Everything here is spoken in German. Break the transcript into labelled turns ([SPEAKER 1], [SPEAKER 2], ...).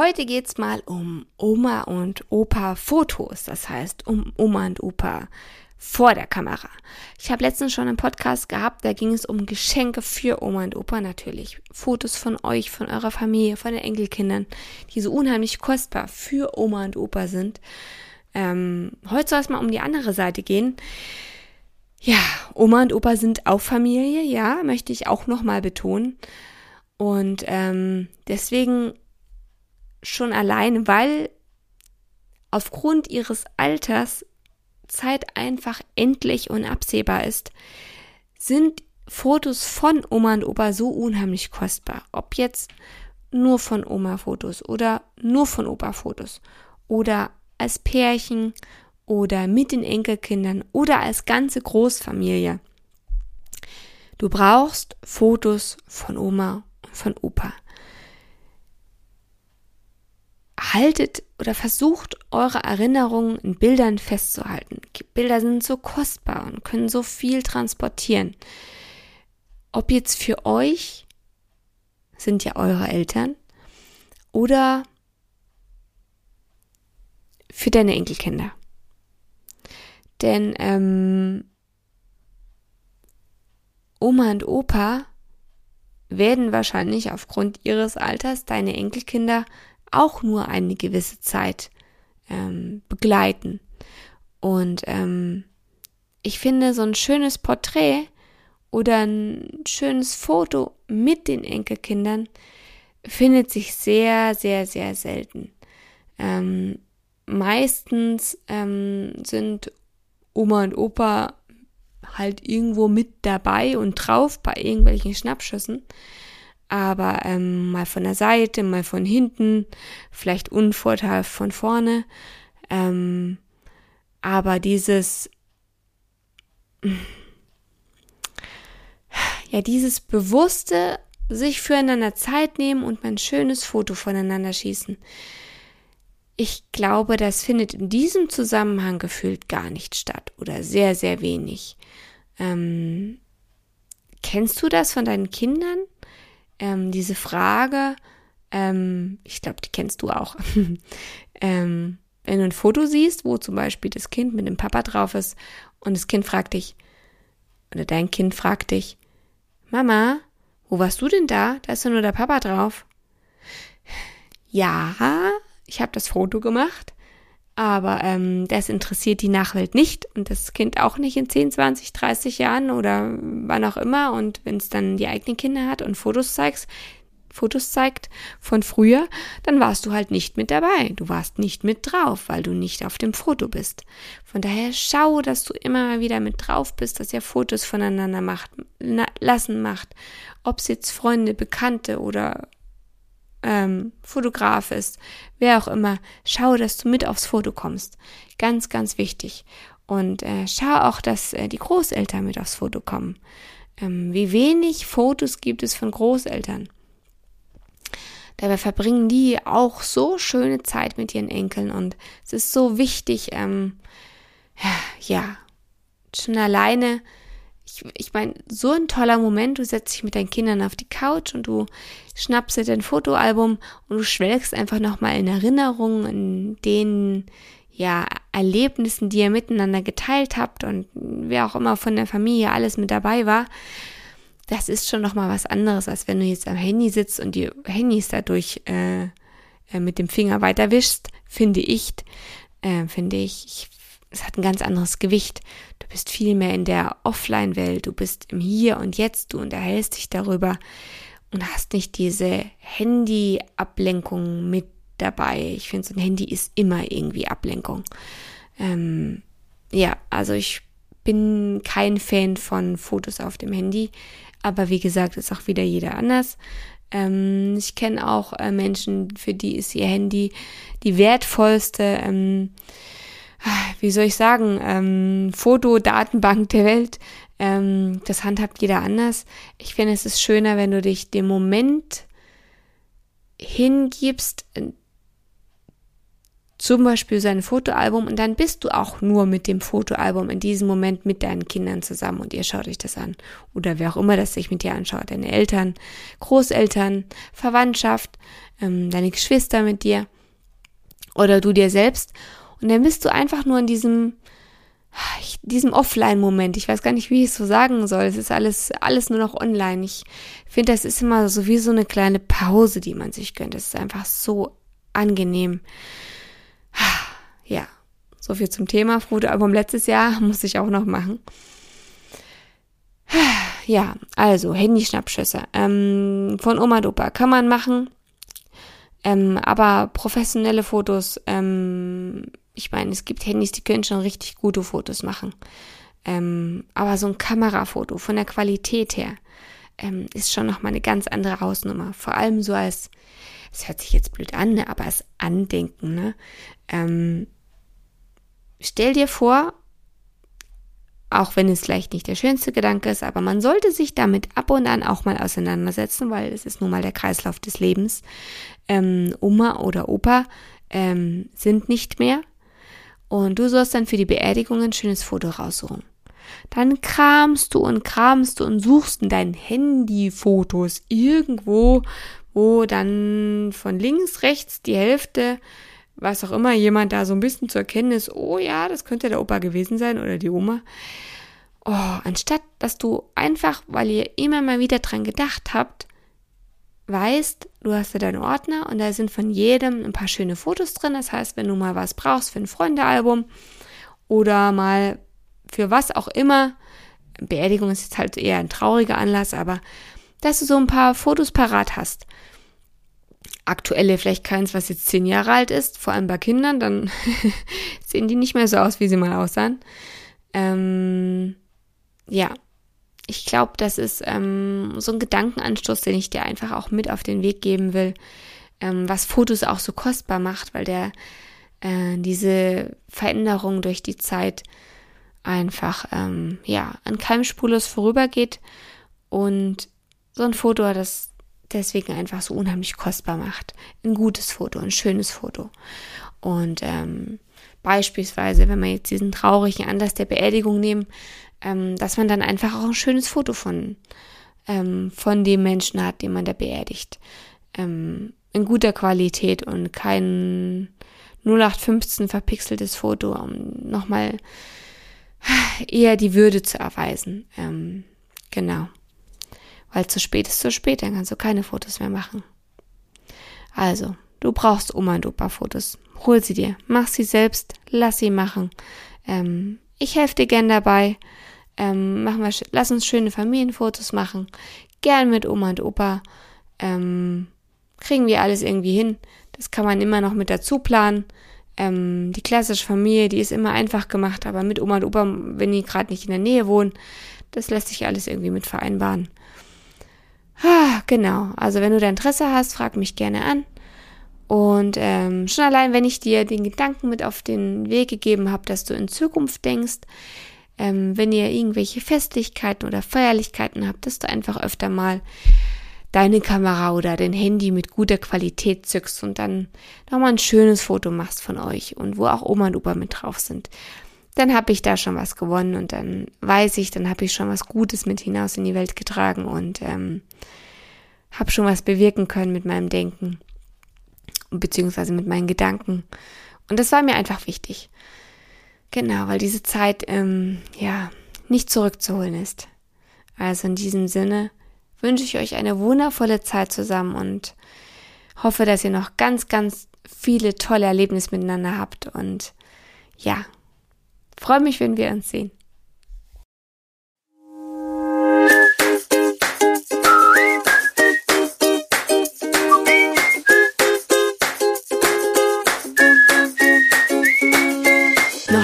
[SPEAKER 1] Heute geht's mal um Oma und Opa Fotos, das heißt um Oma und Opa vor der Kamera. Ich habe letztens schon einen Podcast gehabt, da ging es um Geschenke für Oma und Opa natürlich. Fotos von euch, von eurer Familie, von den Enkelkindern, die so unheimlich kostbar für Oma und Opa sind. Ähm, heute soll es mal um die andere Seite gehen. Ja, Oma und Opa sind auch Familie, ja, möchte ich auch nochmal betonen. Und ähm, deswegen schon allein, weil aufgrund ihres Alters Zeit einfach endlich und absehbar ist, sind Fotos von Oma und Opa so unheimlich kostbar. Ob jetzt nur von Oma Fotos oder nur von Opa Fotos oder als Pärchen oder mit den Enkelkindern oder als ganze Großfamilie. Du brauchst Fotos von Oma und von Opa haltet oder versucht eure Erinnerungen in Bildern festzuhalten. Bilder sind so kostbar und können so viel transportieren. Ob jetzt für euch sind ja eure Eltern oder für deine Enkelkinder. Denn ähm, Oma und Opa werden wahrscheinlich aufgrund ihres Alters deine Enkelkinder auch nur eine gewisse Zeit ähm, begleiten. Und ähm, ich finde, so ein schönes Porträt oder ein schönes Foto mit den Enkelkindern findet sich sehr, sehr, sehr selten. Ähm, meistens ähm, sind Oma und Opa halt irgendwo mit dabei und drauf bei irgendwelchen Schnappschüssen aber ähm, mal von der Seite, mal von hinten, vielleicht unvorteilhaft von vorne. Ähm, aber dieses, ja, dieses bewusste sich füreinander Zeit nehmen und ein schönes Foto voneinander schießen. Ich glaube, das findet in diesem Zusammenhang gefühlt gar nicht statt oder sehr, sehr wenig. Ähm, kennst du das von deinen Kindern? Ähm, diese Frage, ähm, ich glaube, die kennst du auch. ähm, wenn du ein Foto siehst, wo zum Beispiel das Kind mit dem Papa drauf ist und das Kind fragt dich, oder dein Kind fragt dich, Mama, wo warst du denn da? Da ist ja nur der Papa drauf. Ja, ich habe das Foto gemacht, aber ähm, das interessiert die Nachwelt nicht und das Kind auch nicht in 10, 20, 30 Jahren oder wann auch immer. Und wenn es dann die eigenen Kinder hat und Fotos zeigst, Fotos zeigt von früher, dann warst du halt nicht mit dabei. Du warst nicht mit drauf, weil du nicht auf dem Foto bist. Von daher schau, dass du immer wieder mit drauf bist, dass ihr Fotos voneinander macht, lassen macht. Ob es jetzt Freunde, Bekannte oder ähm, Fotograf ist, wer auch immer, schau, dass du mit aufs Foto kommst. Ganz, ganz wichtig. Und äh, schau auch, dass äh, die Großeltern mit aufs Foto kommen. Ähm, wie wenig Fotos gibt es von Großeltern? Dabei verbringen die auch so schöne Zeit mit ihren Enkeln und es ist so wichtig, ähm, ja, schon alleine ich, ich meine, so ein toller Moment, du setzt dich mit deinen Kindern auf die Couch und du schnappst dir dein Fotoalbum und du schwelgst einfach nochmal in Erinnerungen, in den ja, Erlebnissen, die ihr miteinander geteilt habt und wer auch immer von der Familie alles mit dabei war. Das ist schon nochmal was anderes, als wenn du jetzt am Handy sitzt und die Handys dadurch äh, äh, mit dem Finger weiter wischst, finde ich, äh, finde ich, ich es hat ein ganz anderes Gewicht. Bist viel mehr in der Offline-Welt, du bist im Hier und Jetzt, du unterhältst dich darüber und hast nicht diese Handy-Ablenkung mit dabei. Ich finde, so ein Handy ist immer irgendwie Ablenkung. Ähm, ja, also ich bin kein Fan von Fotos auf dem Handy, aber wie gesagt, ist auch wieder jeder anders. Ähm, ich kenne auch äh, Menschen, für die ist ihr Handy die wertvollste, ähm, wie soll ich sagen, ähm, Fotodatenbank der Welt. Ähm, das handhabt jeder anders. Ich finde, es ist schöner, wenn du dich dem Moment hingibst, zum Beispiel sein Fotoalbum und dann bist du auch nur mit dem Fotoalbum in diesem Moment mit deinen Kindern zusammen und ihr schaut euch das an. Oder wer auch immer das sich mit dir anschaut. Deine Eltern, Großeltern, Verwandtschaft, ähm, deine Geschwister mit dir oder du dir selbst. Und dann bist du einfach nur in diesem, diesem Offline-Moment. Ich weiß gar nicht, wie ich es so sagen soll. Es ist alles, alles nur noch online. Ich finde, das ist immer so wie so eine kleine Pause, die man sich gönnt. Das ist einfach so angenehm. Ja, so viel zum Thema. Fotoalbum letztes Jahr muss ich auch noch machen. Ja, also Handyschnappschüsse. Ähm, von Oma und Opa kann man machen. Ähm, aber professionelle Fotos, ähm, ich meine, es gibt Handys, die können schon richtig gute Fotos machen. Ähm, aber so ein Kamerafoto von der Qualität her ähm, ist schon nochmal eine ganz andere Hausnummer. Vor allem so als, es hört sich jetzt blöd an, ne, aber als Andenken. Ne? Ähm, stell dir vor, auch wenn es vielleicht nicht der schönste Gedanke ist, aber man sollte sich damit ab und an auch mal auseinandersetzen, weil es ist nun mal der Kreislauf des Lebens. Ähm, Oma oder Opa ähm, sind nicht mehr und du sollst dann für die Beerdigung ein schönes Foto raussuchen. Dann kramst du und kramst du und suchst in deinen Handyfotos irgendwo, wo dann von links, rechts die Hälfte was auch immer, jemand da so ein bisschen zu erkennen ist, oh ja, das könnte der Opa gewesen sein oder die Oma. Oh, anstatt dass du einfach, weil ihr immer mal wieder dran gedacht habt, weißt, du hast ja deinen Ordner und da sind von jedem ein paar schöne Fotos drin. Das heißt, wenn du mal was brauchst für ein Freundealbum oder mal für was auch immer, Beerdigung ist jetzt halt eher ein trauriger Anlass, aber dass du so ein paar Fotos parat hast aktuelle vielleicht keins, was jetzt zehn Jahre alt ist, vor allem bei Kindern, dann sehen die nicht mehr so aus, wie sie mal aussahen. Ähm, ja, ich glaube, das ist ähm, so ein Gedankenanstoß, den ich dir einfach auch mit auf den Weg geben will, ähm, was Fotos auch so kostbar macht, weil der äh, diese Veränderung durch die Zeit einfach ähm, ja an keinem spurlos vorübergeht und so ein Foto, das deswegen einfach so unheimlich kostbar macht. Ein gutes Foto, ein schönes Foto. Und ähm, beispielsweise, wenn wir jetzt diesen traurigen Anlass der Beerdigung nehmen, ähm, dass man dann einfach auch ein schönes Foto von, ähm, von dem Menschen hat, den man da beerdigt. Ähm, in guter Qualität und kein 0815 verpixeltes Foto, um nochmal eher die Würde zu erweisen. Ähm, genau. Weil zu spät ist zu spät, dann kannst du keine Fotos mehr machen. Also, du brauchst Oma und Opa Fotos. Hol sie dir, mach sie selbst, lass sie machen. Ähm, ich helfe dir gern dabei. Ähm, machen wir, lass uns schöne Familienfotos machen. Gern mit Oma und Opa. Ähm, kriegen wir alles irgendwie hin. Das kann man immer noch mit dazu planen. Ähm, die klassische Familie, die ist immer einfach gemacht, aber mit Oma und Opa, wenn die gerade nicht in der Nähe wohnen, das lässt sich alles irgendwie mit vereinbaren. Ah, genau, also wenn du da Interesse hast, frag mich gerne an. Und ähm, schon allein, wenn ich dir den Gedanken mit auf den Weg gegeben habe, dass du in Zukunft denkst, ähm, wenn ihr irgendwelche Festlichkeiten oder Feierlichkeiten habt, dass du einfach öfter mal deine Kamera oder dein Handy mit guter Qualität zückst und dann nochmal ein schönes Foto machst von euch und wo auch Oma und Opa mit drauf sind. Dann habe ich da schon was gewonnen und dann weiß ich, dann habe ich schon was Gutes mit hinaus in die Welt getragen und ähm, habe schon was bewirken können mit meinem Denken beziehungsweise mit meinen Gedanken. Und das war mir einfach wichtig. Genau, weil diese Zeit ähm, ja nicht zurückzuholen ist. Also in diesem Sinne wünsche ich euch eine wundervolle Zeit zusammen und hoffe, dass ihr noch ganz, ganz viele tolle Erlebnisse miteinander habt und ja, Freue mich, wenn wir uns sehen.